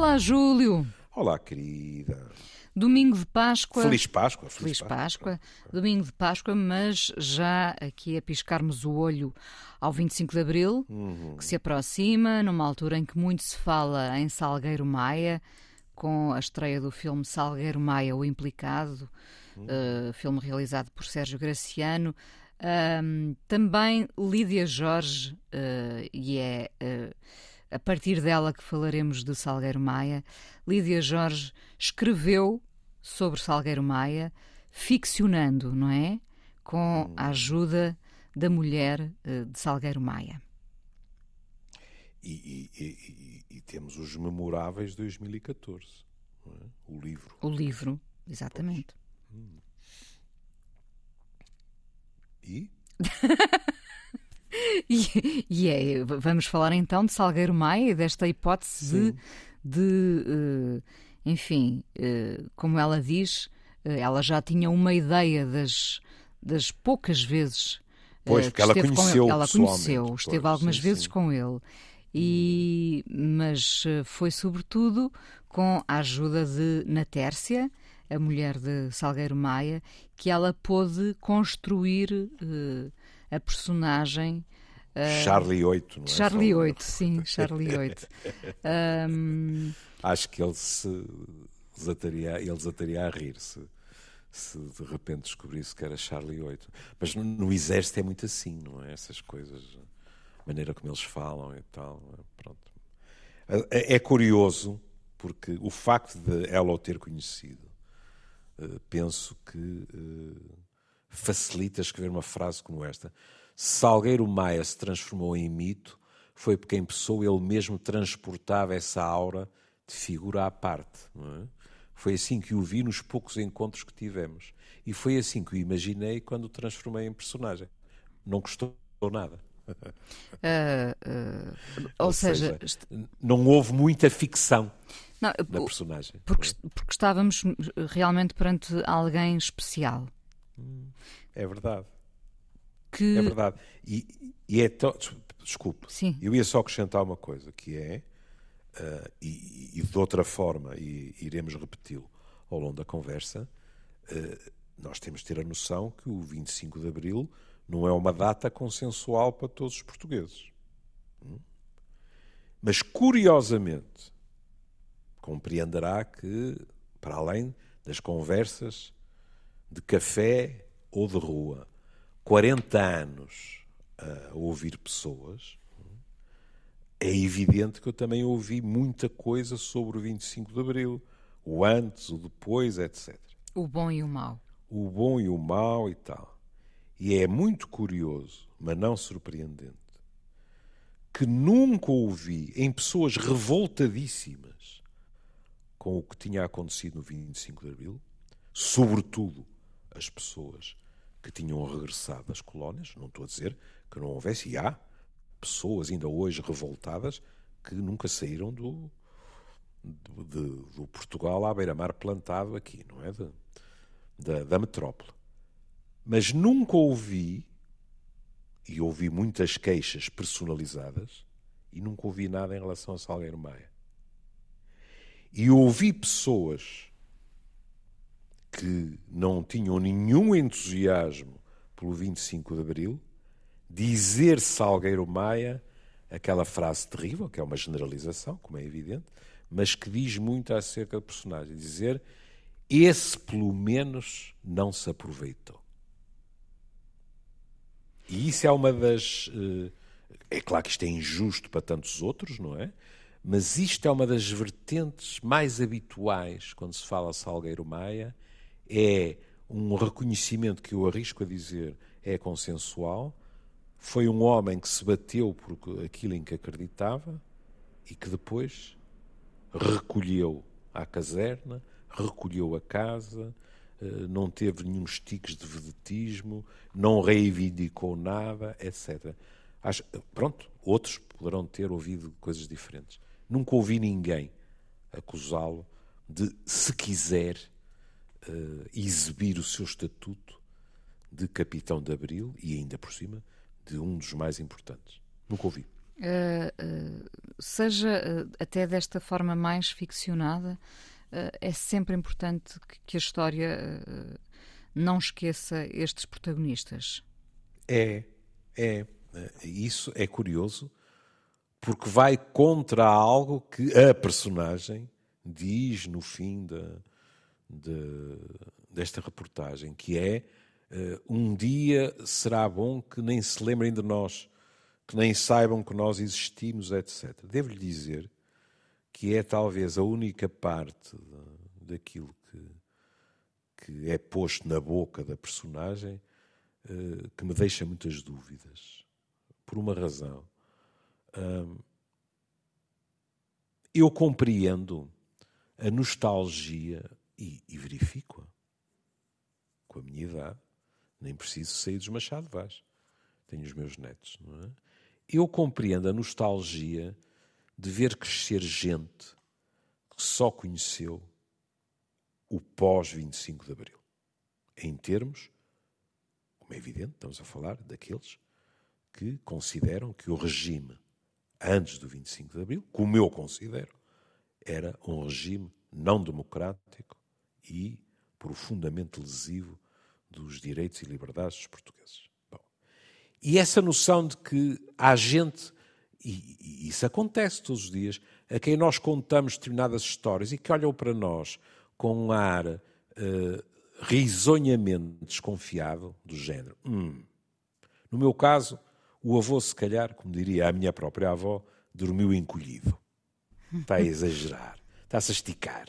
Olá, Júlio. Olá, querida. Domingo de Páscoa. Feliz Páscoa. Feliz, Feliz Páscoa. Páscoa. Domingo de Páscoa, mas já aqui a piscarmos o olho ao 25 de Abril, uhum. que se aproxima, numa altura em que muito se fala em Salgueiro Maia, com a estreia do filme Salgueiro Maia, O Implicado, uhum. uh, filme realizado por Sérgio Graciano. Um, também Lídia Jorge, uh, e é uh, a partir dela que falaremos de Salgueiro Maia. Lídia Jorge escreveu sobre Salgueiro Maia, ficcionando, não é? Com a ajuda da mulher uh, de Salgueiro Maia. E, e, e, e, temos os memoráveis de 2014, é? o livro. O livro, exatamente. Hum. E? e, e é, vamos falar então de Salgueiro Maia, desta hipótese Sim. de, uh, enfim, uh, como ela diz, uh, ela já tinha uma ideia das, das poucas vezes Pois, porque ela conheceu Ela conheceu, esteve pois, algumas sim, vezes sim. com ele. E, mas foi sobretudo com a ajuda de Natércia, a mulher de Salgueiro Maia, que ela pôde construir uh, a personagem. Uh, Charlie 8, não é? Charlie 8, sim, Charlie 8. um... Acho que ele se desataria, ele desataria a rir se, de repente descobrisse que era Charlie 8. Mas no, no, exército é muito assim, não é? Essas coisas, a maneira como eles falam e tal. Pronto. É, é curioso porque o facto de ela o ter conhecido eh, penso que uh, facilita escrever uma frase como esta. Salgueiro Maia se transformou em mito foi porque em pessoa ele mesmo transportava essa aura de figura à parte. É? Foi assim que o vi nos poucos encontros que tivemos. E foi assim que o imaginei quando o transformei em personagem. Não custou nada. Uh, uh, ou, ou, seja, seja, não houve muita ficção não, da personagem. Porque, porque estávamos realmente perante alguém especial. É verdade. Que... É verdade. E, e é tão. Desculpe. Sim. Eu ia só acrescentar uma coisa, que é, uh, e, e, de outra forma, e iremos repeti-lo ao longo da conversa, uh, nós temos de ter a noção que o 25 de Abril não é uma data consensual para todos os portugueses. Hum? Mas, curiosamente, compreenderá que, para além das conversas de café ou de rua, 40 anos a ouvir pessoas, é evidente que eu também ouvi muita coisa sobre o 25 de Abril, o antes, o depois, etc. O bom e o mau. O bom e o mau e tal. E é muito curioso, mas não surpreendente, que nunca ouvi em pessoas revoltadíssimas com o que tinha acontecido no 25 de Abril, sobretudo as pessoas que tinham regressado das colónias, não estou a dizer que não houvesse, e há pessoas ainda hoje revoltadas que nunca saíram do, do, de, do Portugal à beira-mar plantado aqui, não é? De, da, da metrópole. Mas nunca ouvi, e ouvi muitas queixas personalizadas, e nunca ouvi nada em relação a Salgueiro Maia. E ouvi pessoas que não tinham nenhum entusiasmo pelo 25 de Abril dizer Salgueiro Maia aquela frase terrível, que é uma generalização, como é evidente, mas que diz muito acerca do personagem. Dizer, esse pelo menos não se aproveitou. E isso é uma das. Eh, é claro que isto é injusto para tantos outros, não é? Mas isto é uma das vertentes mais habituais quando se fala Salgueiro Maia, é um reconhecimento que eu arrisco a dizer é consensual. Foi um homem que se bateu por aquilo em que acreditava e que depois recolheu à caserna, recolheu a casa, eh, não teve nenhum tiques de vedetismo, não reivindicou nada, etc. Acho, pronto, outros poderão ter ouvido coisas diferentes. Nunca ouvi ninguém acusá-lo de, se quiser, uh, exibir o seu estatuto de capitão de Abril e ainda por cima de um dos mais importantes. Nunca ouvi. Uh, uh, seja uh, até desta forma mais ficcionada, é sempre importante que, que a história não esqueça estes protagonistas. É, é. Isso é curioso, porque vai contra algo que a personagem diz no fim de, de, desta reportagem, que é um dia será bom que nem se lembrem de nós que nem saibam que nós existimos, etc. Devo-lhe dizer que é talvez a única parte daquilo que, que é posto na boca da personagem uh, que me deixa muitas dúvidas. Por uma razão. Eu compreendo a nostalgia e, e verifico-a. Com a minha idade, nem preciso sair dos Machado Vaz. Tenho os meus netos, não é? eu compreendo a nostalgia de ver crescer gente que só conheceu o pós-25 de Abril. Em termos, como é evidente, estamos a falar daqueles que consideram que o regime antes do 25 de Abril, como eu considero, era um regime não democrático e profundamente lesivo dos direitos e liberdades dos portugueses. E essa noção de que há gente, e, e isso acontece todos os dias, a quem nós contamos determinadas histórias e que olham para nós com um ar uh, risonhamente desconfiado do género. Hum. No meu caso, o avô, se calhar, como diria a minha própria avó, dormiu encolhido. Está a exagerar, está-se a esticar.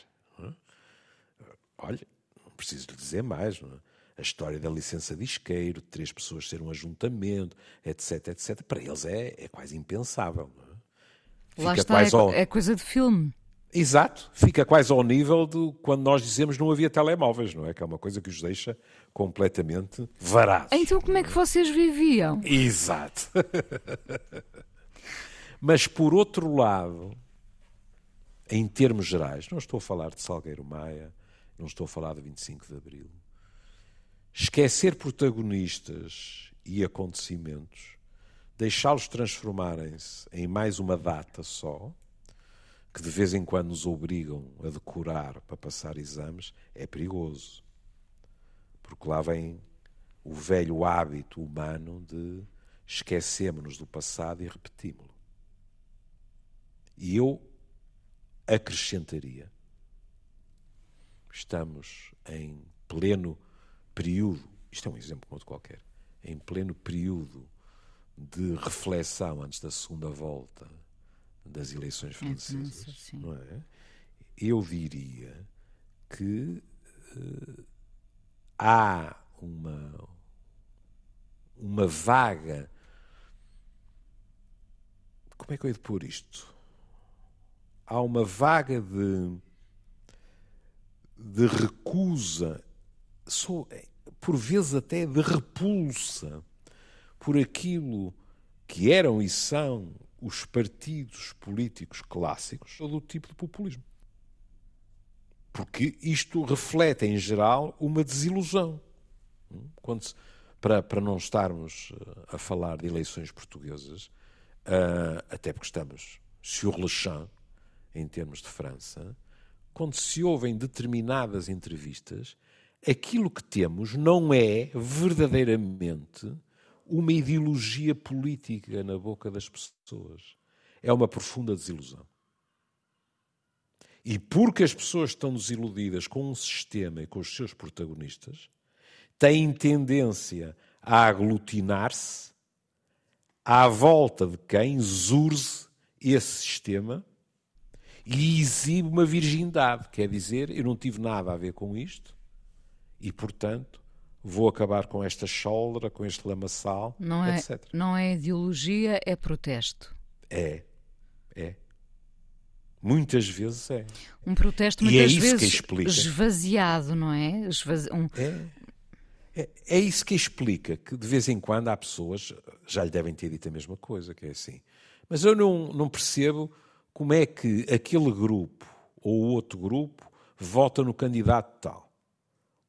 Olha, não preciso lhe dizer mais. Não é? a história da licença de isqueiro, de três pessoas ser um ajuntamento, etc, etc. Para eles é, é quase impensável. É? Lá está, é, ao... é coisa de filme. Exato, fica quase ao nível de quando nós dizemos não havia telemóveis, não é? Que é uma coisa que os deixa completamente varados. Então como é que vocês viviam? Exato. Mas por outro lado, em termos gerais, não estou a falar de Salgueiro Maia, não estou a falar de 25 de Abril, esquecer protagonistas e acontecimentos, deixá-los transformarem-se em mais uma data só, que de vez em quando nos obrigam a decorar para passar exames, é perigoso. Porque lá vem o velho hábito humano de esquecemos-nos do passado e repetimos-lo. E eu acrescentaria: estamos em pleno período, isto é um exemplo como outro qualquer, em pleno período de reflexão antes da segunda volta das eleições francesas, é, não é? Eu diria que uh, há uma uma vaga como é que eu hei de pôr isto? Há uma vaga de de recusa sou, por vezes até de repulsa por aquilo que eram e são os partidos políticos clássicos do tipo de populismo. Porque isto reflete, em geral, uma desilusão. Quando se, para, para não estarmos eh, a falar de eleições portuguesas, uh, até porque estamos sur le champ, em termos de França, quando se ouvem determinadas entrevistas, aquilo que temos não é verdadeiramente uma ideologia política na boca das pessoas. É uma profunda desilusão. E porque as pessoas estão desiludidas com um sistema e com os seus protagonistas, têm tendência a aglutinar-se à volta de quem zurze esse sistema e exibe uma virgindade. Quer dizer, eu não tive nada a ver com isto, e, portanto, vou acabar com esta choldra, com este lamaçal, não é, etc. Não é ideologia, é protesto. É, é. Muitas vezes é. Um protesto muitas e é isso vezes que explica. esvaziado, não é? Esvazi... Um... é? É, é isso que explica que de vez em quando há pessoas, já lhe devem ter dito a mesma coisa, que é assim. Mas eu não, não percebo como é que aquele grupo ou outro grupo vota no candidato tal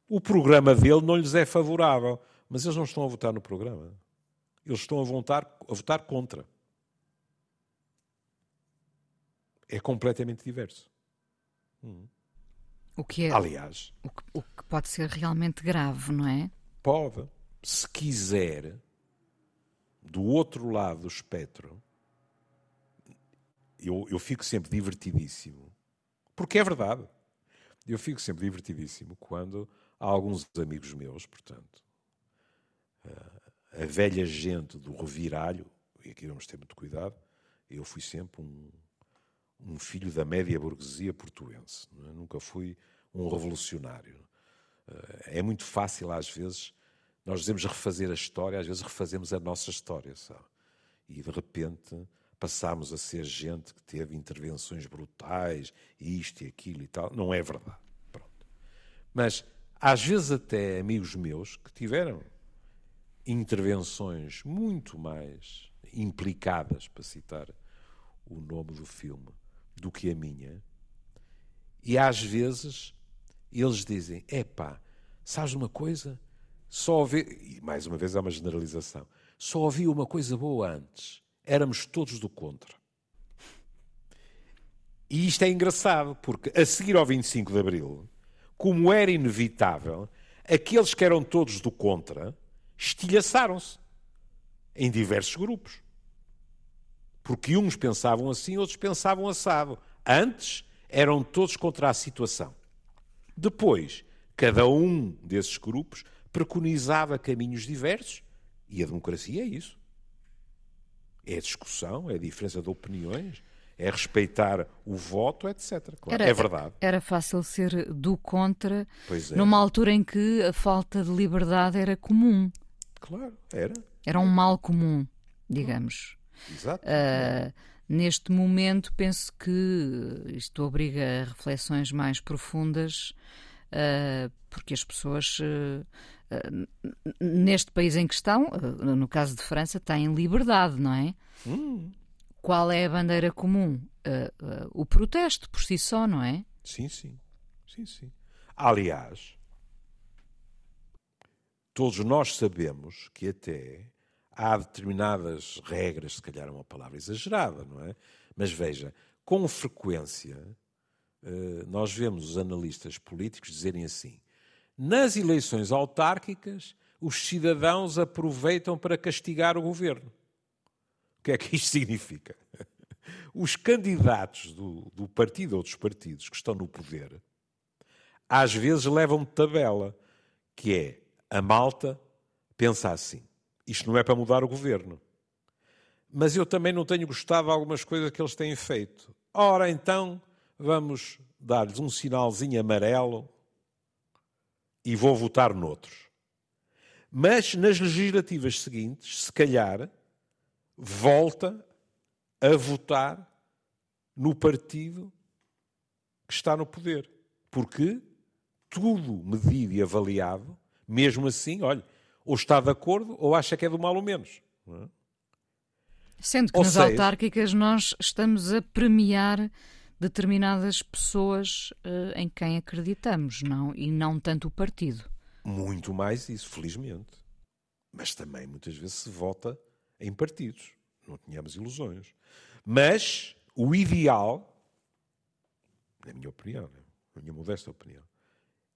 o programa dele não lhes é favorável. Mas eles não estão a votar no programa. Eles estão a votar, a votar contra. é completamente diverso. O que é, Aliás, o que, o que pode ser realmente grave, não é? pode, se quiser, do outro lado do espectro, eu, eu fico sempre divertidíssimo, porque é verdade. Eu fico sempre divertidíssimo quando há alguns amigos meus, portanto, a velha gente do reviralho, e aqui vamos ter muito cuidado, eu fui sempre um, um filho da média burguesia portuense, é? nunca fui um revolucionário. É muito fácil, às vezes, nós dizemos refazer a história, às vezes refazemos a nossa história, sabe? E de repente passámos a ser gente que teve intervenções brutais, isto e aquilo e tal. Não é verdade. Pronto. Mas às vezes até amigos meus que tiveram intervenções muito mais implicadas, para citar o nome do filme, do que a minha, e às vezes eles dizem: epá, sabes uma coisa? Só ouvi, e mais uma vez é uma generalização, só ouvi uma coisa boa antes. Éramos todos do contra. E isto é engraçado, porque a seguir ao 25 de Abril, como era inevitável, aqueles que eram todos do contra estilhaçaram-se em diversos grupos. Porque uns pensavam assim, outros pensavam assado. Antes eram todos contra a situação. Depois, cada um desses grupos preconizava caminhos diversos e a democracia é isso. É discussão, é diferença de opiniões, é respeitar o voto, etc. Claro, Era- é verdade. Era fácil ser do contra Pois é. numa altura em que a falta de liberdade era comum. Claro, era. Era um mal comum, digamos. Exato. Ah, neste momento, penso que isto obriga a reflexões mais profundas, ah, porque as pessoas, n- neste país em questão, ah, no caso de França, têm liberdade, não é? Qual é a bandeira comum? Ah, ah, o protesto por si só, não é? Sim, sim. Sim, sim. Aliás, todos nós sabemos que até há determinadas regras, se calhar é uma palavra exagerada, não é? Mas veja, com frequência eh, nós vemos os analistas políticos dizerem assim: nas eleições autárquicas, os cidadãos aproveitam para castigar o governo. O que é que isto significa? Os candidatos do, do partido ou dos partidos que estão no poder, às vezes levam de tabela, que é a malta pensa assim: isto não é para mudar o governo. Mas eu também não tenho gostado de algumas coisas que eles têm feito. Ora, então, vamos dar-lhes um sinalzinho amarelo e vou votar noutros. Mas nas legislativas seguintes, se calhar, volta a votar no partido que está no poder. Porque tudo medido e avaliado, mesmo assim, olha, ou está de acordo ou acha que é do mal ou menos. é? Sendo que Ou nas seja- autárquicas nós estamos a premiar determinadas pessoas eh, em quem acreditamos, não? E não tanto o partido. Muito mais isso, felizmente. Mas também muitas vezes se vota em partidos. Não tínhamos ilusões. Mas o ideal, na minha opinião, né, na minha modesta opinião,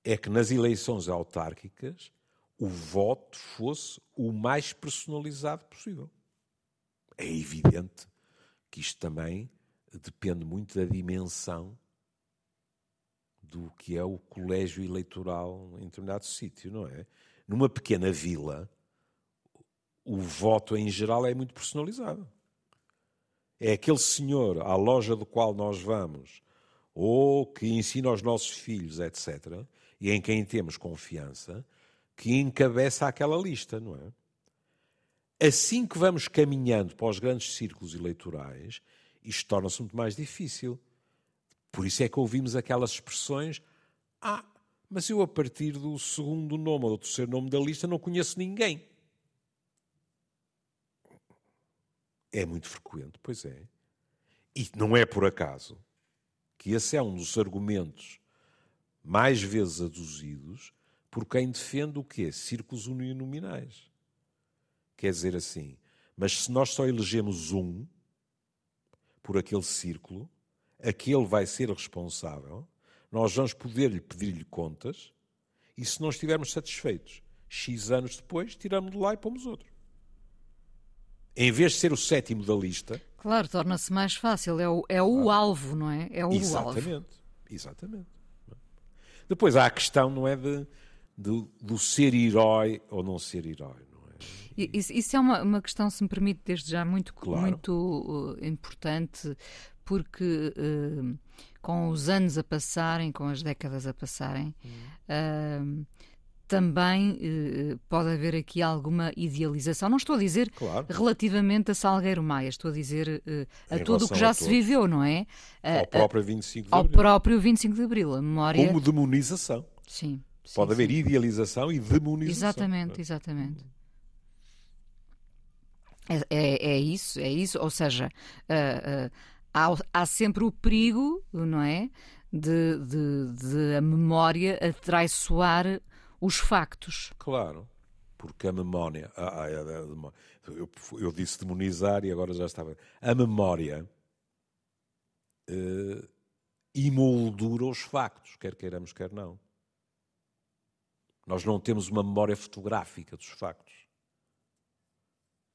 é que nas eleições autárquicas o voto fosse o mais personalizado possível. É evidente que isto também depende muito da dimensão do que é o colégio eleitoral em determinado sítio, não é? Numa pequena vila, o voto em geral é muito personalizado. É aquele senhor à loja do qual nós vamos, ou que ensina aos nossos filhos, etc., e em quem temos confiança, que encabeça aquela lista, não é? Assim que vamos caminhando para os grandes círculos eleitorais, isto torna-se muito mais difícil. Por isso é que ouvimos aquelas expressões: Ah, mas eu a partir do segundo nome ou do terceiro nome da lista não conheço ninguém. É muito frequente, pois é. E não é por acaso que esse é um dos argumentos mais vezes aduzidos por quem defende o quê? Círculos uninominais. Quer dizer assim, mas se nós só elegemos um por aquele círculo, aquele vai ser responsável, nós vamos poder-lhe pedir-lhe contas e se não estivermos satisfeitos, X anos depois, tiramos de lá e pomos outro. Em vez de ser o sétimo da lista. Claro, torna-se mais fácil. É o, é o claro. alvo, não é? É o exatamente, alvo. Exatamente. Depois há a questão, não é, de, de, do ser herói ou não ser herói. Isso, isso é uma, uma, questão, se me permite, desde já muito, claro. muito uh, importante, porque uh, com os anos a passarem, com as décadas a passarem, uh, também uh, pode haver aqui alguma idealização. Não estou a dizer claro. relativamente a Salgueiro Maia, estou a dizer uh, a tudo o que já se viveu, não é? Ao próprio 25 de Abril. Ao próprio 25 de Abril, a memória. Como demonização. Sim. Pode sim, haver sim. idealização e demonização. Exatamente, exatamente. É, é, é, isso, é isso. Ou seja, uh, uh, há, há, sempre o perigo, não é? De, de, de a memória atraiçoar os factos. Claro, porque a memória. Ah, ah, eu, eu, disse demonizar e agora já estava. A memória uh, imoldura os factos, quer queiramos, quer não. Nós não temos uma memória fotográfica dos factos.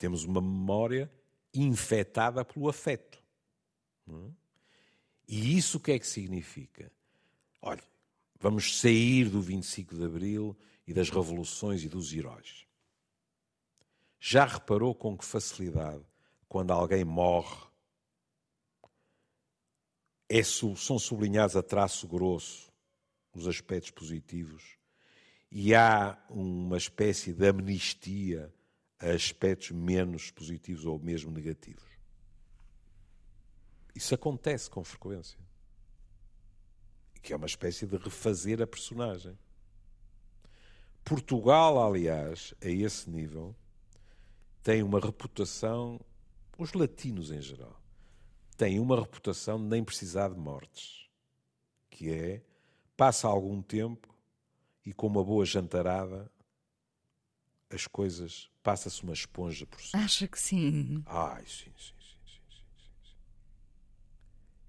Temos uma memória infectada pelo afeto. Hum? E isso o que é que significa? Olha, vamos sair do 25 de Abril e das revoluções e dos heróis. Já reparou com que facilidade, quando alguém morre, é, são sublinhados a traço grosso os aspectos positivos e há uma espécie de amnistia a aspectos menos positivos ou mesmo negativos. Isso acontece com frequência. Que é uma espécie de refazer a personagem. Portugal, aliás, a esse nível, tem uma reputação, os latinos em geral, têm uma reputação de nem precisar de mortes. Que é, passa algum tempo e com uma boa jantarada as coisas, passa-se uma esponja por cima. Acha que sim? Ai, sim, sim, sim, sim, sim,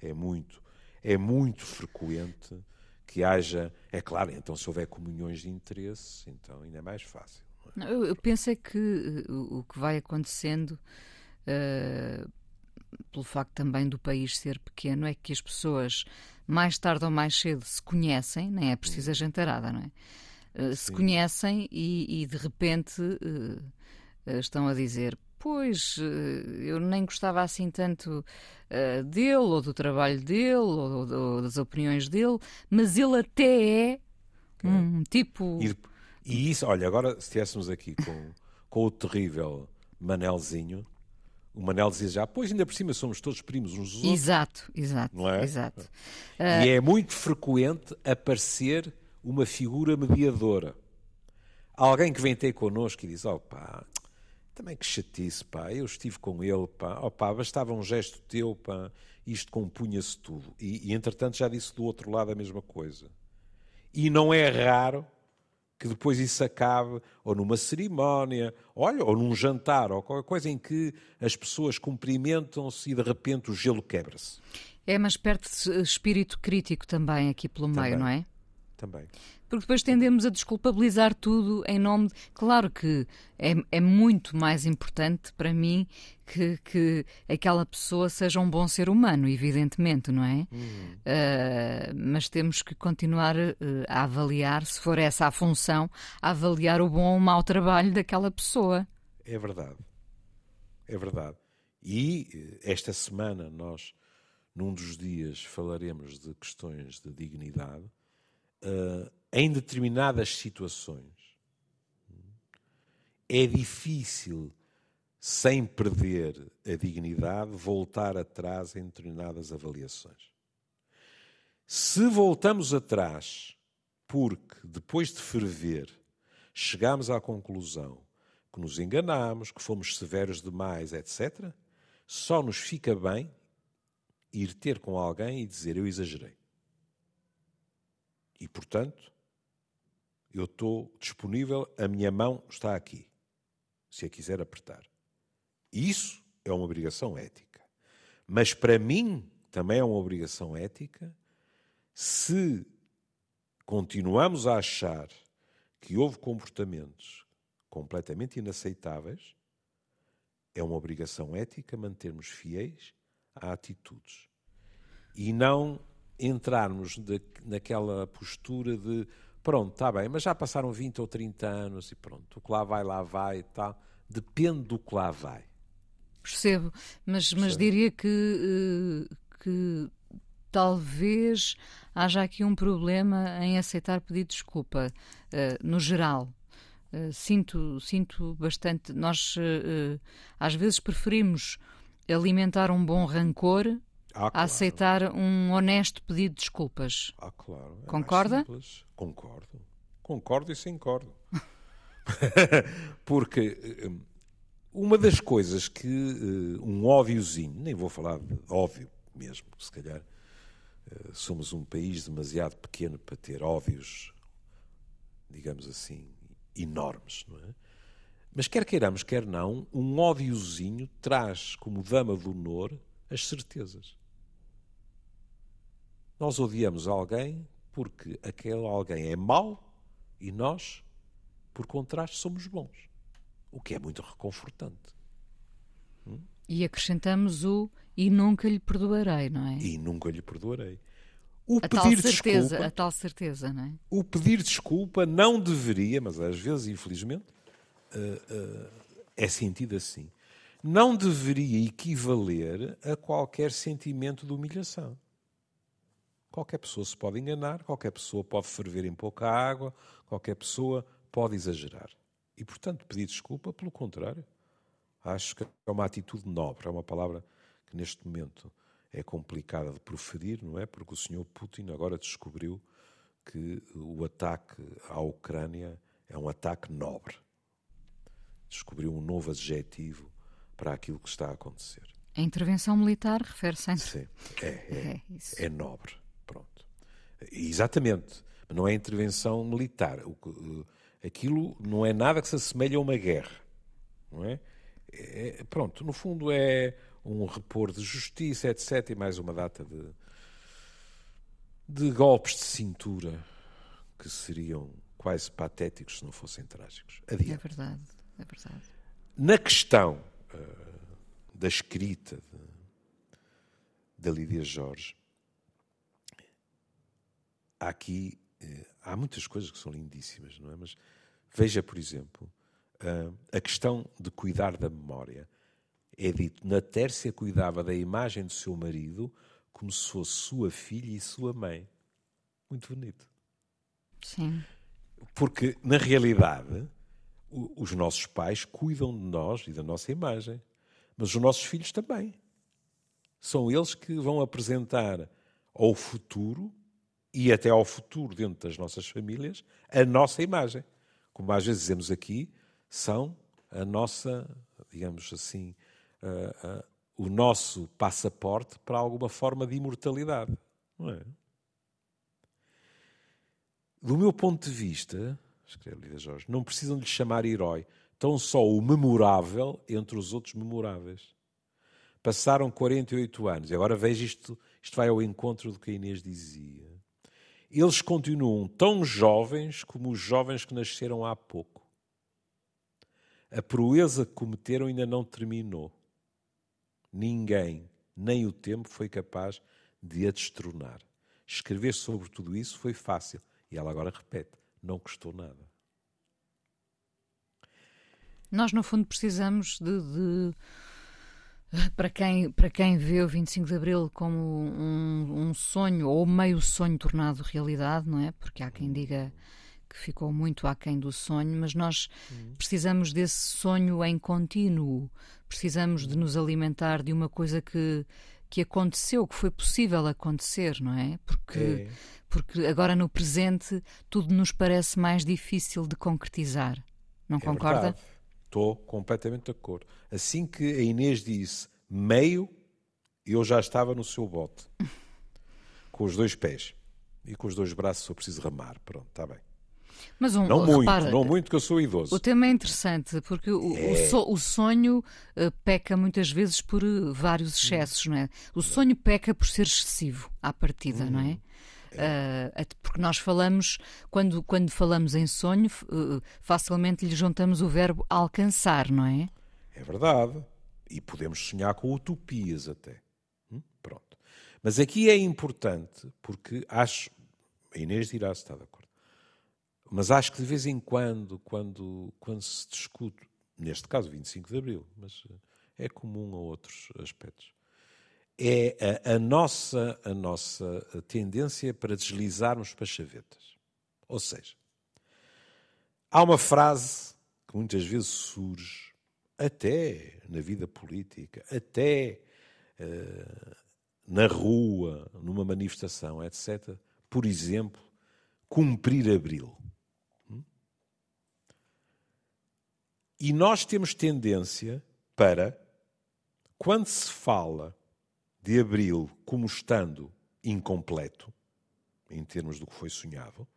sim. É muito, é muito frequente que haja, é claro, então se houver comunhões de interesse, então ainda é mais fácil. É? Eu, eu penso é que uh, o que vai acontecendo, uh, pelo facto também do país ser pequeno, é que as pessoas mais tarde ou mais cedo se conhecem, nem é preciso a jantarada, não é? Uh, se conhecem e, e, de repente uh, estão a dizer: Pois, uh, eu nem gostava assim tanto dele, ou do trabalho dele, ou, ou, das opiniões dele, mas ele até é um tipo. E, e, isso, olha, agora se estivéssemos aqui com, com o terrível Manelzinho. O Manel dizia já, pois ainda por cima somos todos primos uns dos outros. Exato, exato. Não é? Exato. E é muito frequente aparecer uma figura mediadora. Alguém que vem ter connosco e diz: oh, pá, também que chatice, pá, eu estive com ele, pá, oh, pá, bastava um gesto teu, pá, isto compunha-se tudo. E, e entretanto já disse do outro lado a mesma coisa. E não é raro que depois isso acabe ou numa cerimónia, olha, ou num jantar, ou qualquer coisa em que as pessoas cumprimentam-se e de repente o gelo quebra-se. É, mas perde-se espírito crítico também aqui pelo também. meio, não é? Também. Porque depois tendemos a desculpabilizar tudo em nome de. Claro que é, é muito mais importante para mim que, que aquela pessoa seja um bom ser humano, evidentemente, não é? Uh, mas temos que continuar uh, a avaliar, se for essa a função, a avaliar o bom ou mau trabalho daquela pessoa. É verdade. É verdade. E eh, esta semana nós, num dos dias, falaremos de questões de dignidade uh, em determinadas situações, é difícil, sem perder a dignidade, voltar atrás em determinadas avaliações. Se voltamos atrás porque, depois de ferver, chegamos à conclusão que nos enganamos, que fomos severos demais, etc., só nos fica bem ir ter com alguém e dizer eu exagerei. E, portanto, eu estou disponível, a minha mão está aqui, se a quiser apertar. Isso é uma obrigação ética. Mas para mim, também é uma obrigação ética, se continuamos a achar que houve comportamentos completamente inaceitáveis, é uma obrigação ética mantermos fiéis a atitudes e não entrarmos de, naquela postura de pronto, está bem, mas já passaram 20 ou 30 anos e pronto, o que lá vai, lá vai e tal. Depende do que lá vai. Percebo, mas, mas diria que, eh, que talvez haja aqui um problema em aceitar pedir desculpa, uh, no geral. Uh, sinto, sinto bastante. Nós, às vezes, preferimos alimentar um bom rancor ah, claro. a aceitar um honesto pedido de desculpas. Ah, claro. É Concorda? Concordo. Concordo e sem cordo. Porque uma das coisas que um óbviozinho, nem vou falar de óbvio mesmo, se calhar eh, somos um país demasiado pequeno para ter óbvios, digamos assim, enormes, não é? Mas quer queiramos, quer não, um óbviozinho traz como dama do honor as certezas. Nós odiamos alguém porque aquele alguém é mau e nós, por contraste, somos bons. O que é muito reconfortante. Hum? E acrescentamos o e nunca lhe perdoarei, não é? E nunca lhe perdoarei. O a pedir certeza, desculpa, a tal certeza, não é? O pedir desculpa não deveria, mas às vezes, infelizmente, uh, uh, é sentido assim. Não deveria equivaler a qualquer sentimento de humilhação. Qualquer pessoa se pode enganar, qualquer pessoa pode ferver em pouca água, qualquer pessoa pode exagerar. E, portanto, pedir desculpa, pelo contrário, acho que é uma atitude nobre, é uma palavra que neste momento é complicada de proferir, não é? Porque o senhor Putin agora descobriu que o ataque à Ucrânia é um ataque nobre. Descobriu um novo adjetivo para aquilo que está a acontecer. A intervenção militar refere-se a... Sim, é, é, é, é nobre. Exatamente. Não é intervenção militar. Aquilo não é nada que se assemelhe a uma guerra. Não é? é pronto, no fundo é um repor de justiça, etc. E mais uma data de, de golpes de cintura que seriam quase patéticos se não fossem trágicos. Adiante. É verdade, é verdade. Na questão uh, da escrita da Lídia Jorge, há aqui uh, há muitas coisas que são lindíssimas, não é? Mas veja, por exemplo, uh, a questão de cuidar da memória é dito: na Tércia cuidava da imagem do seu marido como se fosse sua filha e sua mãe. Muito bonito. Sim. Porque, na realidade, os nossos pais cuidam de nós e da nossa imagem, mas os nossos filhos também. São eles que vão apresentar ao futuro e até ao futuro dentro das nossas famílias a nossa imagem. Como às vezes dizemos aqui, são a nossa, digamos assim, uh, uh, o nosso passaporte para alguma forma de imortalidade. Não é? Do meu ponto de vista, escreve Lida Jorge, não precisam de chamar herói, tão só o memorável entre os outros memoráveis. Passaram 48 anos, e agora veja isto, isto vai ao encontro do que a Inês dizia. Eles continuam tão jovens como os jovens que nasceram há pouco. A proeza que cometeram ainda não terminou ninguém, nem o tempo, foi capaz de a destronar. Escrever sobre tudo isso foi fácil. E ela agora repete: não custou nada. Nós, no fundo, precisamos de. de para quem, para quem vê o 25 de Abril como um, um, sonho ou meio sonho tornado realidade, não é? Porque há quem diga que ficou muito aquém do sonho, mas nós uhum. precisamos desse sonho em contínuo, precisamos de nos alimentar de uma coisa que, que aconteceu, que foi possível acontecer, não é? Porque, é. porque agora no presente tudo nos parece mais difícil de concretizar. Não é concorda? Verdade. Estou completamente de acordo. Assim que a Inês disse meio, eu já estava no seu bote. com os dois pés. E com os dois braços, se eu preciso ramar. Pronto, está bem. Mas um, não muito, repara, não muito que eu sou idoso. O tema é interessante porque o, É. o so- o sonho eh, peca muitas vezes por eh, vários excessos, não é? O sonho peca por ser excessivo à partida, não é? Até porque nós falamos, quando, quando falamos em sonho, eh, facilmente lhe juntamos o verbo alcançar, não é? É verdade. E podemos sonhar com utopias até. Hum? Pronto. Mas aqui é importante porque acho. A Inês dirá se está de acordo. Mas acho que de vez em quando, quando, quando se discute, neste caso 25 de Abril, mas eh, é comum a outros aspectos, é a, a nossa, a nossa tendência para deslizarmos para chavetas. Ou seja, há uma frase que muitas vezes surge, até na vida política, até eh, na rua, numa manifestação, etc. Por exemplo, cumprir abril. Hum? E nós temos tendência para, quando se fala de abril como estando incompleto, em termos do que foi sonhado,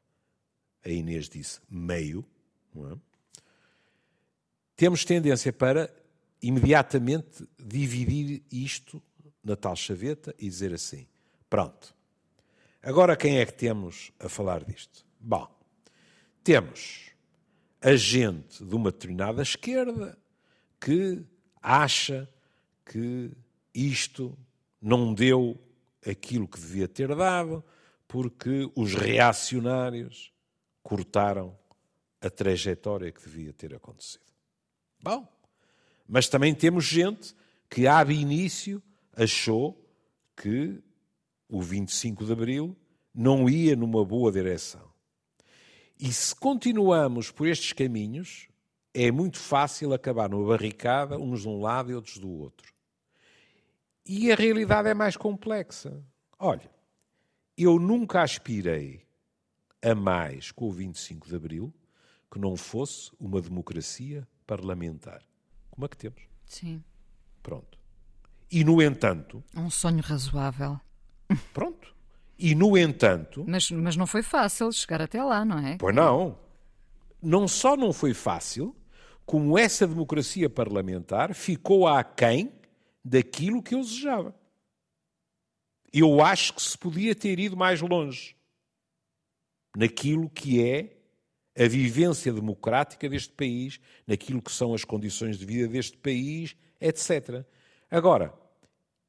a Inês disse meio, é? temos tendência para imediatamente dividir isto na tal chaveta e dizer assim: pronto, agora quem é que temos a falar disto? Bom, temos a gente de uma determinada esquerda que acha que isto não deu aquilo que devia ter dado porque os reacionários cortaram a trajetória que devia ter acontecido. Bom, mas também temos gente que, ab início, achou que o 25 de Abril não ia numa boa direção. E se continuamos por estes caminhos, é muito fácil acabar numa barricada, uns de um lado e outros do outro. E a realidade é mais complexa. Olha, eu nunca aspirei a mais com o 25 de Abril que não fosse uma democracia parlamentar, como a que temos. Sim. Pronto. E, no entanto, Um sonho razoável. pronto. E, no entanto, Mas, mas não foi fácil chegar até lá, não é? pois não, não só não foi fácil, como essa democracia parlamentar ficou aquém daquilo que eu desejava. Eu acho que se podia ter ido mais longe naquilo que é a vivência democrática deste país, naquilo que são as condições de vida deste país, etc. Agora,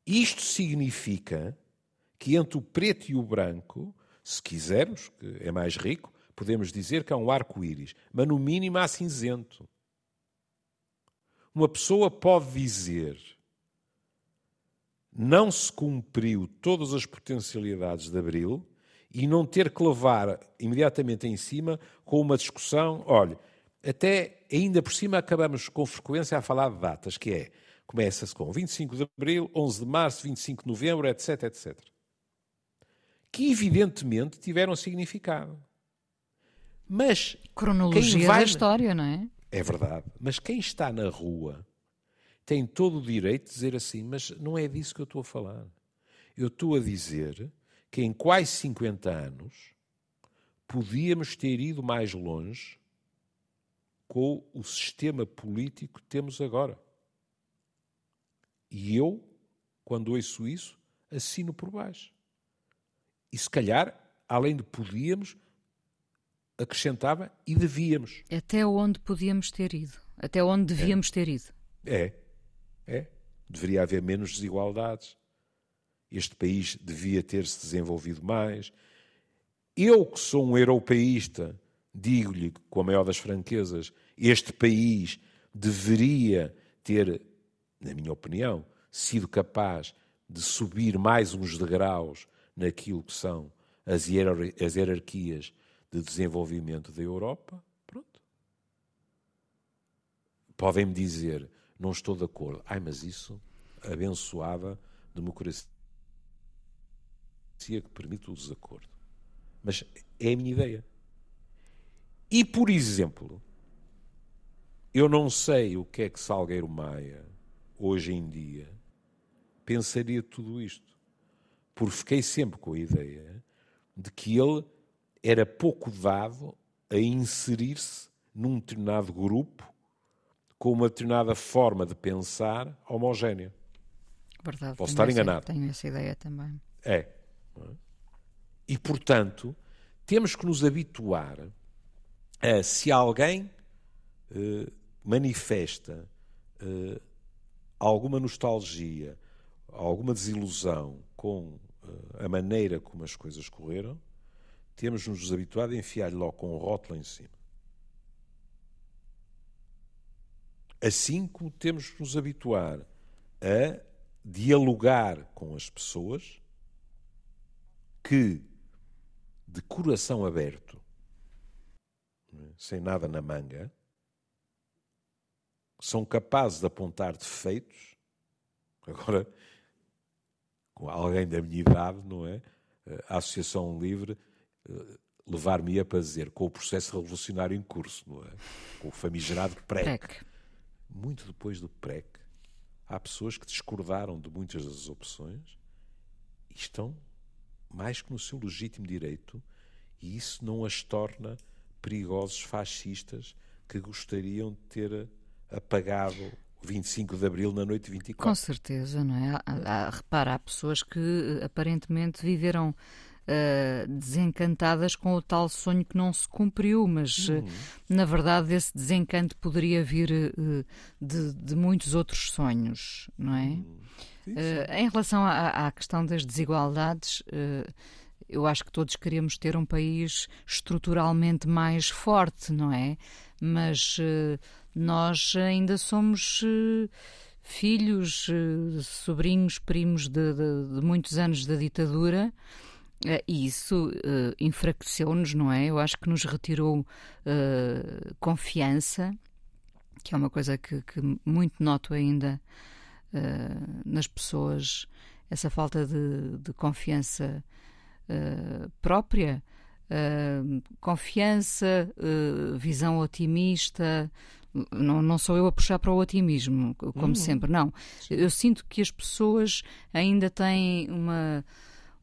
isto significa que entre o preto e o branco, se quisermos, que é mais rico, podemos dizer que há um arco-íris, mas no mínimo há cinzento. Uma pessoa pode dizer não se cumpriu todas as potencialidades de Abril e não ter que levar imediatamente em cima com uma discussão, olha, até ainda por cima acabamos com frequência a falar de datas, que é, começa-se com 25 de Abril, 11 de Março, 25 de Novembro, etc, etc. Que evidentemente tiveram significado. Mas Cronologia vai- da história, não é? é verdade. Mas quem está na rua tem todo o direito de dizer assim, mas não é disso que eu estou a falar. Eu estou a dizer que em quase 50 anos podíamos ter ido mais longe com o sistema político que temos agora. E eu, quando ouço isso, assino por baixo. E se calhar, além de podíamos, acrescentava e devíamos. Até onde podíamos ter ido. Até onde devíamos ter ido. É, é. Deveria haver menos desigualdades. Este país devia ter-se desenvolvido mais. Eu, que sou um europeísta, digo-lhe com a maior das franquezas, este país deveria ter, na minha opinião, sido capaz de subir mais uns degraus naquilo que são as hierar- as hierarquias de desenvolvimento da Europa. Pronto. Podem-me dizer, não estou de acordo. Ai, mas isso, abençoada democracia que permite o desacordo. Mas é a minha ideia. E, por exemplo, eu não sei o que é que Salgueiro Maia, hoje em dia, pensaria de tudo isto. Porque fiquei sempre com a ideia de que ele era pouco dado a inserir-se num determinado grupo com uma determinada forma de pensar homogénea. Verdade. Posso estar essa, enganado. Tenho essa ideia também. É. E, portanto, temos que nos habituar a, se alguém eh, manifesta eh, alguma nostalgia, alguma desilusão com eh, a maneira como as coisas correram, temos nos habituado a enfiar-lhe logo com um rótulo em cima. Assim como temos que nos habituar a dialogar com as pessoas que, de coração aberto, sem nada na manga, são capazes de apontar defeitos. Agora, com alguém da minha idade, não é? A Associação Livre eh, levar-me-ia para dizer com o processo revolucionário em curso, não é? Com o famigerado PREC. PREC. Muito depois do PREC, há pessoas que discordaram de muitas das opções e estão mais que no seu legítimo direito, e isso não as torna perigosos fascistas que gostariam de ter apagado 25 de Abril na noite de 24. Com certeza, não é? Há, há, repara, há pessoas que aparentemente viveram uh, desencantadas com o tal sonho que não se cumpriu, mas uhum. uh, na verdade esse desencanto poderia vir uh, de, de, muitos outros sonhos, não é? Uhum. Sim, sim. em relação à, à, questão das desigualdades, eu acho que todos queremos ter um país estruturalmente mais forte, não é? Mas nós ainda somos filhos, sobrinhos, primos de, de, de, muitos anos da ditadura e isso uh, enfraqueceu-nos, não é? Eu acho que nos retirou uh, confiança, que é uma coisa que, que muito noto ainda nas pessoas, essa falta de, de confiança própria. confiança, visão otimista, não, não sou eu a puxar para o otimismo, como hum. sempre, não. Eu sinto que as pessoas ainda têm uma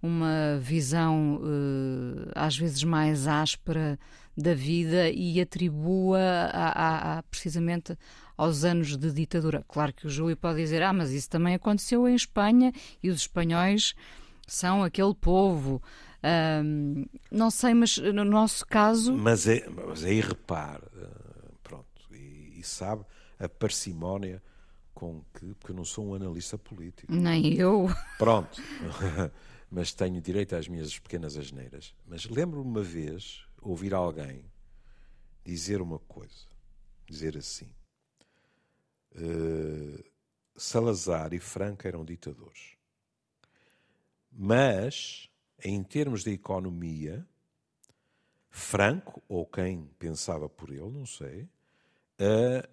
uma visão uh, às vezes mais áspera da vida e atribua a, a, a, precisamente aos anos de ditadura. Claro que o Júlio pode dizer, ah, mas isso também aconteceu em Espanha e os espanhóis são aquele povo. Um, não sei, mas no nosso caso. Mas, é, mas aí repare, eh, pronto, e, e sabe a parcimónia com que. Porque eu não sou um analista político. Nem eu. Pronto. mas tenho direito às minhas pequenas asneiras. Mas lembro-me uma vez ouvir alguém dizer uma coisa, dizer assim: uh, Salazar e Franco eram ditadores, mas em termos de economia, Franco ou quem pensava por ele, não sei, uh,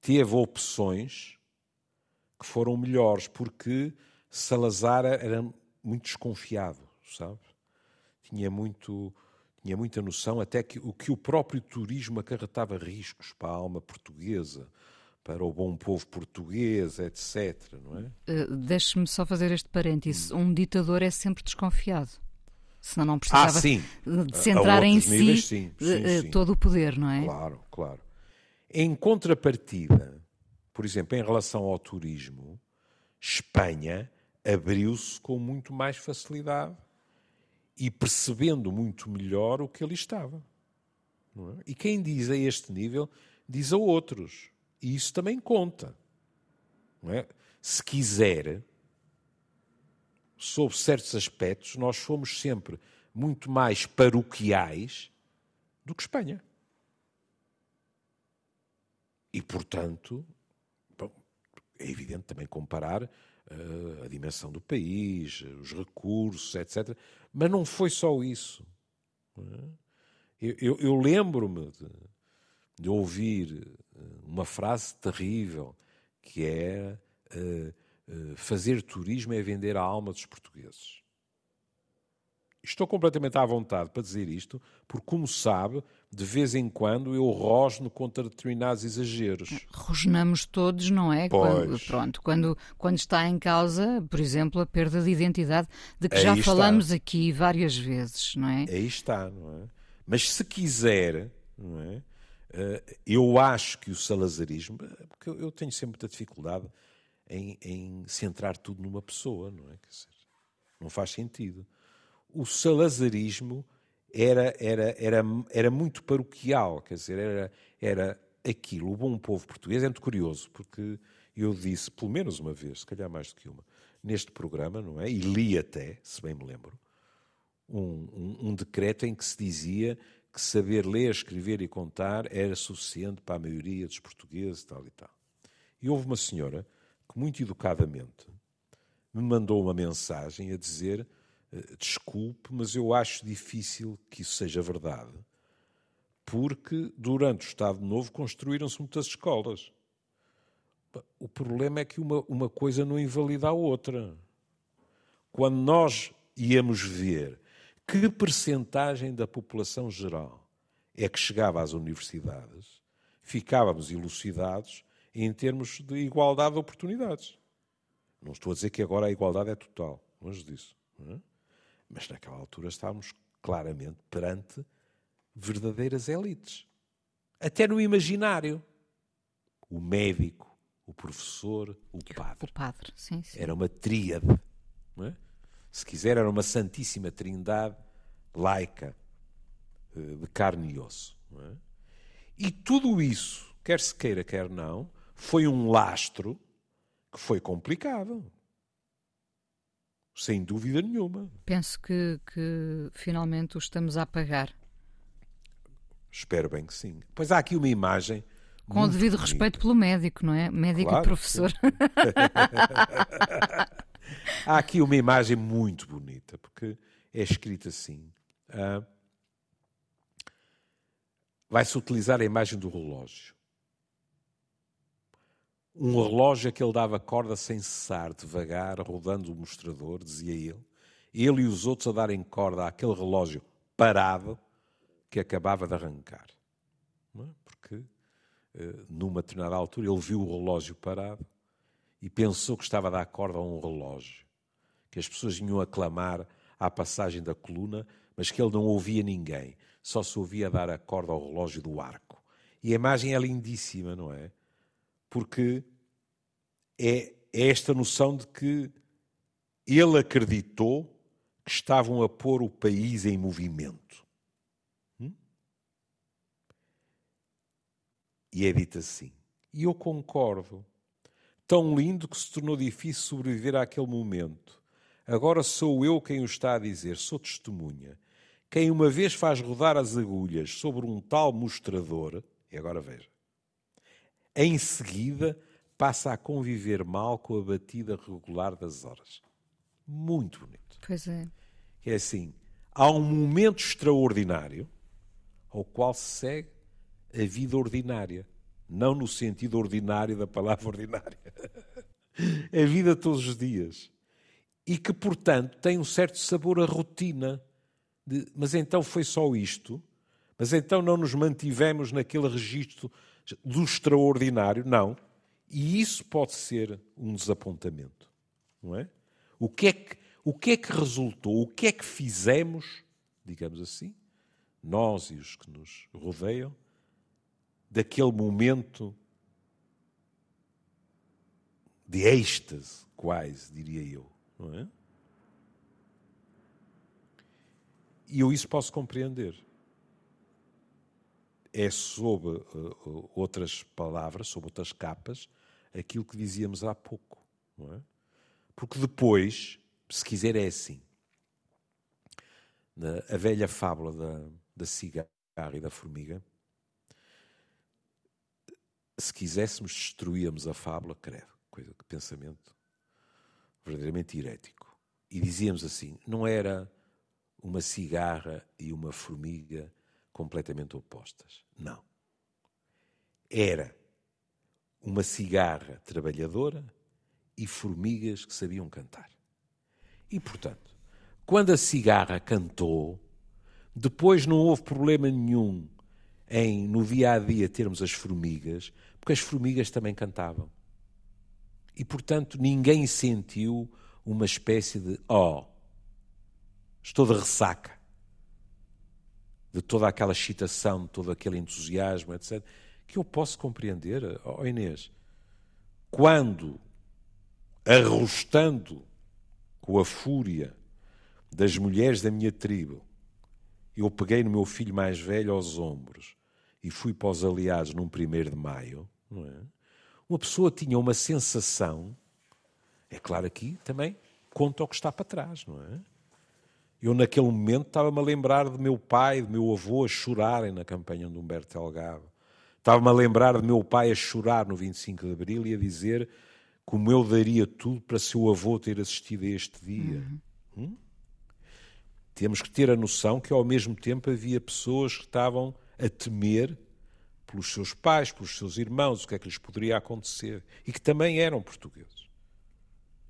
teve opções que foram melhores porque Salazar era muito desconfiado, sabe? Tinha muito tinha muita noção até que o que o próprio turismo acarretava riscos para a alma portuguesa, para o bom povo português, etc. Não é? Uh, Deixe-me só fazer este parênteses. Hum. Um ditador é sempre desconfiado. Senão não precisava ah, de centrar em si níveis, sim, sim, uh, sim. todo o poder, não é? Claro, claro. Em contrapartida, por exemplo, em relação ao turismo, Espanha abriu-se com muito mais facilidade e percebendo muito melhor o que ali estava. É? E quem diz a este nível, diz a outros. E isso também conta. É? Se quiser, sob certos aspectos, nós fomos sempre muito mais paroquiais do que Espanha. E, portanto, bom, é evidente também comparar a dimensão do país, os recursos, etc. Mas não foi só isso. É? Eu, eu, eu lembro-me de, de, ouvir eh, uma frase terrível que é uh, uh, fazer turismo é vender a alma dos portugueses. Estou completamente à vontade para dizer isto, porque, como sabe, de vez em quando eu rosno contra determinados exageros. Rosnamos todos, não é? Quando, pronto, quando, quando está em causa, por exemplo, a perda de identidade, de que Aí já está. falamos aqui várias vezes, não é? Aí está, não é? Mas se quiser, não é? Eh, eu acho que o salazarismo, porque eu tenho sempre muita dificuldade em, em centrar tudo numa pessoa, não é? Dizer, não faz sentido. O salazarismo era, era, era, era muito paroquial, quer dizer, era, era aquilo. O bom povo português é muito curioso, porque eu disse, pelo menos uma vez, se calhar mais do que uma, neste programa, não é? E li até, se bem me lembro, um, um, um decreto em que se dizia que saber ler, escrever e contar era suficiente para a maioria dos portugueses, tal e tal. E houve uma senhora que, muito educadamente, me mandou uma mensagem a dizer: Desculpe, mas eu acho difícil que isso seja verdade, porque durante o Estado Novo construíram-se muitas escolas. O problema é que uma, uma coisa não invalida a outra. Quando nós íamos ver que percentagem da população geral é que chegava às universidades, ficávamos elucidados em termos de igualdade de oportunidades. Não estou a dizer que agora a igualdade é total, longe disso. É? Mas naquela altura estávamos claramente perante verdadeiras elites. Até no imaginário. O médico, o professor, o padre. O padre, sim, sim. Era uma tríade. É? Se quiser, era uma santíssima trindade laica, eh, de carne e osso. É? E tudo isso, quer se queira, quer não, foi um lastro que foi complicado. Sem dúvida nenhuma. Penso que, que finalmente o estamos a pagar. Espero bem que sim. Pois há aqui uma imagem. Com o devido bonita. respeito pelo médico, não é? Médico claro, e professor. há aqui uma imagem muito bonita, porque é escrita assim. Uh, Vai-se utilizar a imagem do relógio um relógio a que ele dava corda sem cessar, devagar, rodando o mostrador, dizia ele. Ele e os outros a darem corda àquele relógio parado que acabava de arrancar. É? Porque, eh, numa determinada altura, ele viu o relógio parado e pensou que estava a dar corda a um relógio, que as pessoas vinham a clamar à passagem da coluna, mas que ele não ouvia ninguém, só se ouvia dar a corda ao relógio do arco. E a imagem é lindíssima, não é? Porque é, é esta noção de que ele acreditou que estavam a pôr o país em movimento. Hum? E é dito assim. E eu concordo. Tão lindo que se tornou difícil sobreviver àquele momento. Agora sou eu quem o está a dizer, sou testemunha. Quem uma vez faz rodar as agulhas sobre um tal mostrador, e agora veja, em seguida passa a conviver mal com a batida regular das horas. Muito bonito. Pois é. É assim, há um momento extraordinário ao qual se segue a vida ordinária. Não no sentido ordinário da palavra ordinária. a vida todos os dias. E que, portanto, tem um certo sabor à rotina. De, mas então foi só isto? Mas então não nos mantivemos naquele registro do extraordinário, não. E isso pode ser um desapontamento, não é? O que é que, o que, é que resultou, o que é que fizemos, digamos assim, nós e os que nos rodeiam, daquele momento de êxtase, quase, diria eu, não é? E eu isso posso compreender é sob uh, outras palavras, sob outras capas, aquilo que dizíamos há pouco. É? Porque depois, se quiser, é assim. A velha fábula da, da cigarra e da formiga, se quiséssemos, destruíamos a fábula, credo, coisa que pensamento verdadeiramente herético. E dizíamos assim: não era uma cigarra e uma formiga completamente opostas. Não. Era uma cigarra trabalhadora e formigas que sabiam cantar. E, portanto, quando a cigarra cantou, depois não houve problema nenhum em, no dia a dia, termos as formigas, porque as formigas também cantavam. E, portanto, ninguém sentiu uma espécie de, oh, estou de ressaca de toda aquela excitação, de todo aquele entusiasmo, etc., que eu posso compreender, oh Inês, quando, arrostando com a fúria das mulheres da minha tribo, eu peguei no meu filho mais velho aos ombros e fui para os aliados num primeiro de maio, é? uma pessoa tinha uma sensação, é claro aqui também conta o que está para trás, não é? Eu naquele momento estava-me a lembrar de meu pai, de meu avô a chorarem na campanha de Humberto Delgado. Estava-me a lembrar de meu pai a chorar no 25 de Abril e a dizer como eu daria tudo para seu avô ter assistido a este dia. Uhum. Hum? Temos que ter a noção que ao mesmo tempo havia pessoas que estavam a temer pelos seus pais, pelos seus irmãos, o que é que lhes poderia acontecer. E que também eram portugueses.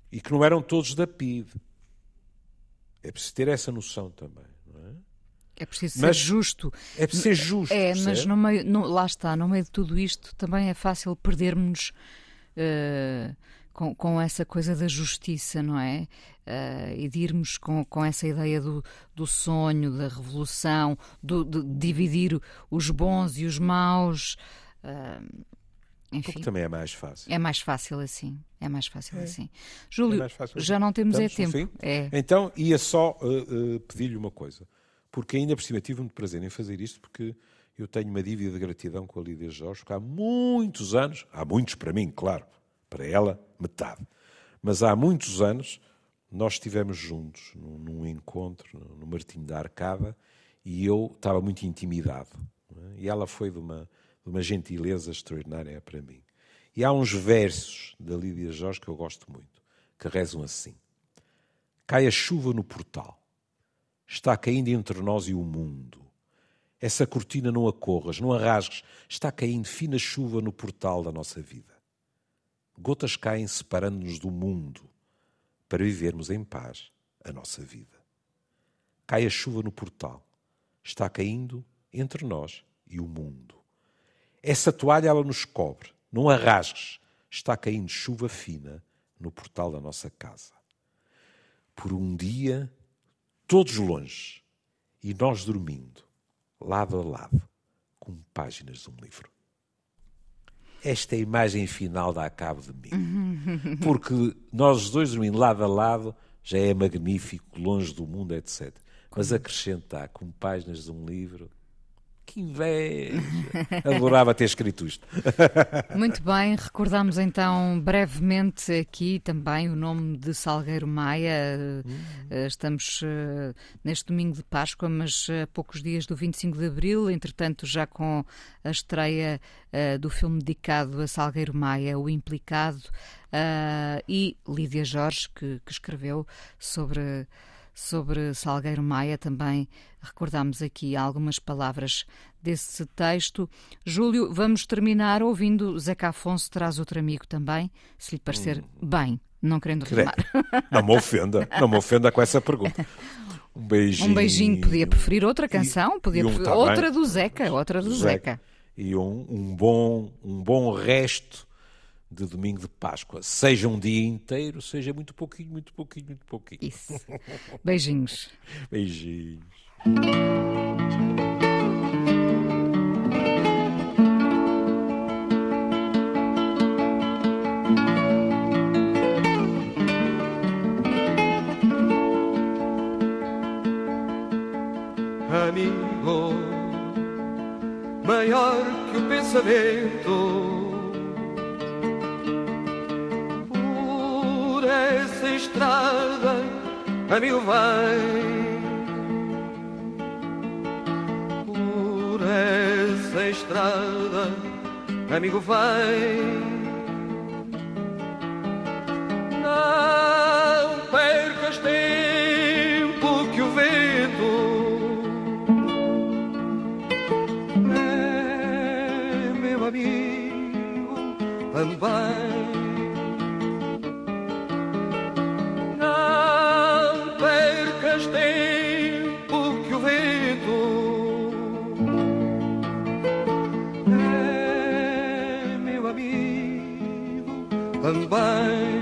E que não eram todos da PIDE. É preciso ter essa noção também. Não é? É preciso mas ser justo. É preciso ser justo. É, mas no meio, no, lá está, no meio de tudo isto também é fácil perdermos uh, com, com essa coisa da justiça, não é? Uh, e de irmos com, com essa ideia do, do sonho, da revolução, do, de dividir os bons e os maus. Uh, enfim, Porque também é mais fácil. É mais fácil assim. É mais fácil é. assim. Júlio, é fácil já assim. não temos é tempo. É. Então, ia só uh, uh, pedir-lhe uma coisa. Porque ainda por cima tive muito prazer em fazer isto, porque eu tenho uma dívida de gratidão com a Lídia Jorge, porque há muitos anos, há muitos para mim, claro, para ela, metade. Mas há muitos anos nós estivemos juntos num, num encontro no Martinho da Arcada e eu estava muito intimidado. É? E ela foi de uma, de uma gentileza extraordinária para mim. E há uns versos da Lídia Jorge que eu gosto muito, que rezam assim: Cai a chuva no portal, está caindo entre nós e o mundo. Essa cortina não a corras, não a rasgues, está caindo fina chuva no portal da nossa vida. Gotas caem separando-nos do mundo para vivermos em paz a nossa vida. Cai a chuva no portal. Está caindo entre nós e o mundo. Essa toalha ela nos cobre. Não a rasgues. Está caindo chuva fina no portal da nossa casa. Por um dia, todos longe, e nós dormindo, lado a lado, com páginas de um livro esta imagem final dá cabo de mim. Porque nós dois dormindo lado a lado já é magnífico, longe do mundo, etc. Mas acrescentar com páginas de um livro que inveja! Adorava ter escrito isto. Muito bem, recordamos então brevemente aqui também o nome de Salgueiro Maia. Uhum. Estamos uh, neste domingo de Páscoa, mas a poucos dias do 25 de Abril, entretanto, já com a estreia uh, do filme dedicado a Salgueiro Maia, O Implicado, e Lídia Jorge, que, que escreveu sobre sobre Salgueiro Maia. Também recordamos aqui algumas palavras desse texto. Júlio, vamos terminar ouvindo Zeca Afonso traz outro amigo também, se lhe parecer hum. bem, não querendo rimar. Não me ofenda, não me ofenda com essa pergunta. Um beijinho. Um beijinho. Podia preferir outra canção, podia um, preferir... Tá outra do Zeca, outra do Zeca. Zeca. E um, um, bom, um bom resto de domingo de Páscoa. Seja um dia inteiro, seja muito pouquinho, muito pouquinho, muito pouquinho. Isso. Beijinhos. Beijinhos. Amigo, maior que o pensamento estrada a mil vem. Por essa estrada amigo vem. Não percas tempo que o vento é meu amigo também 怎么办？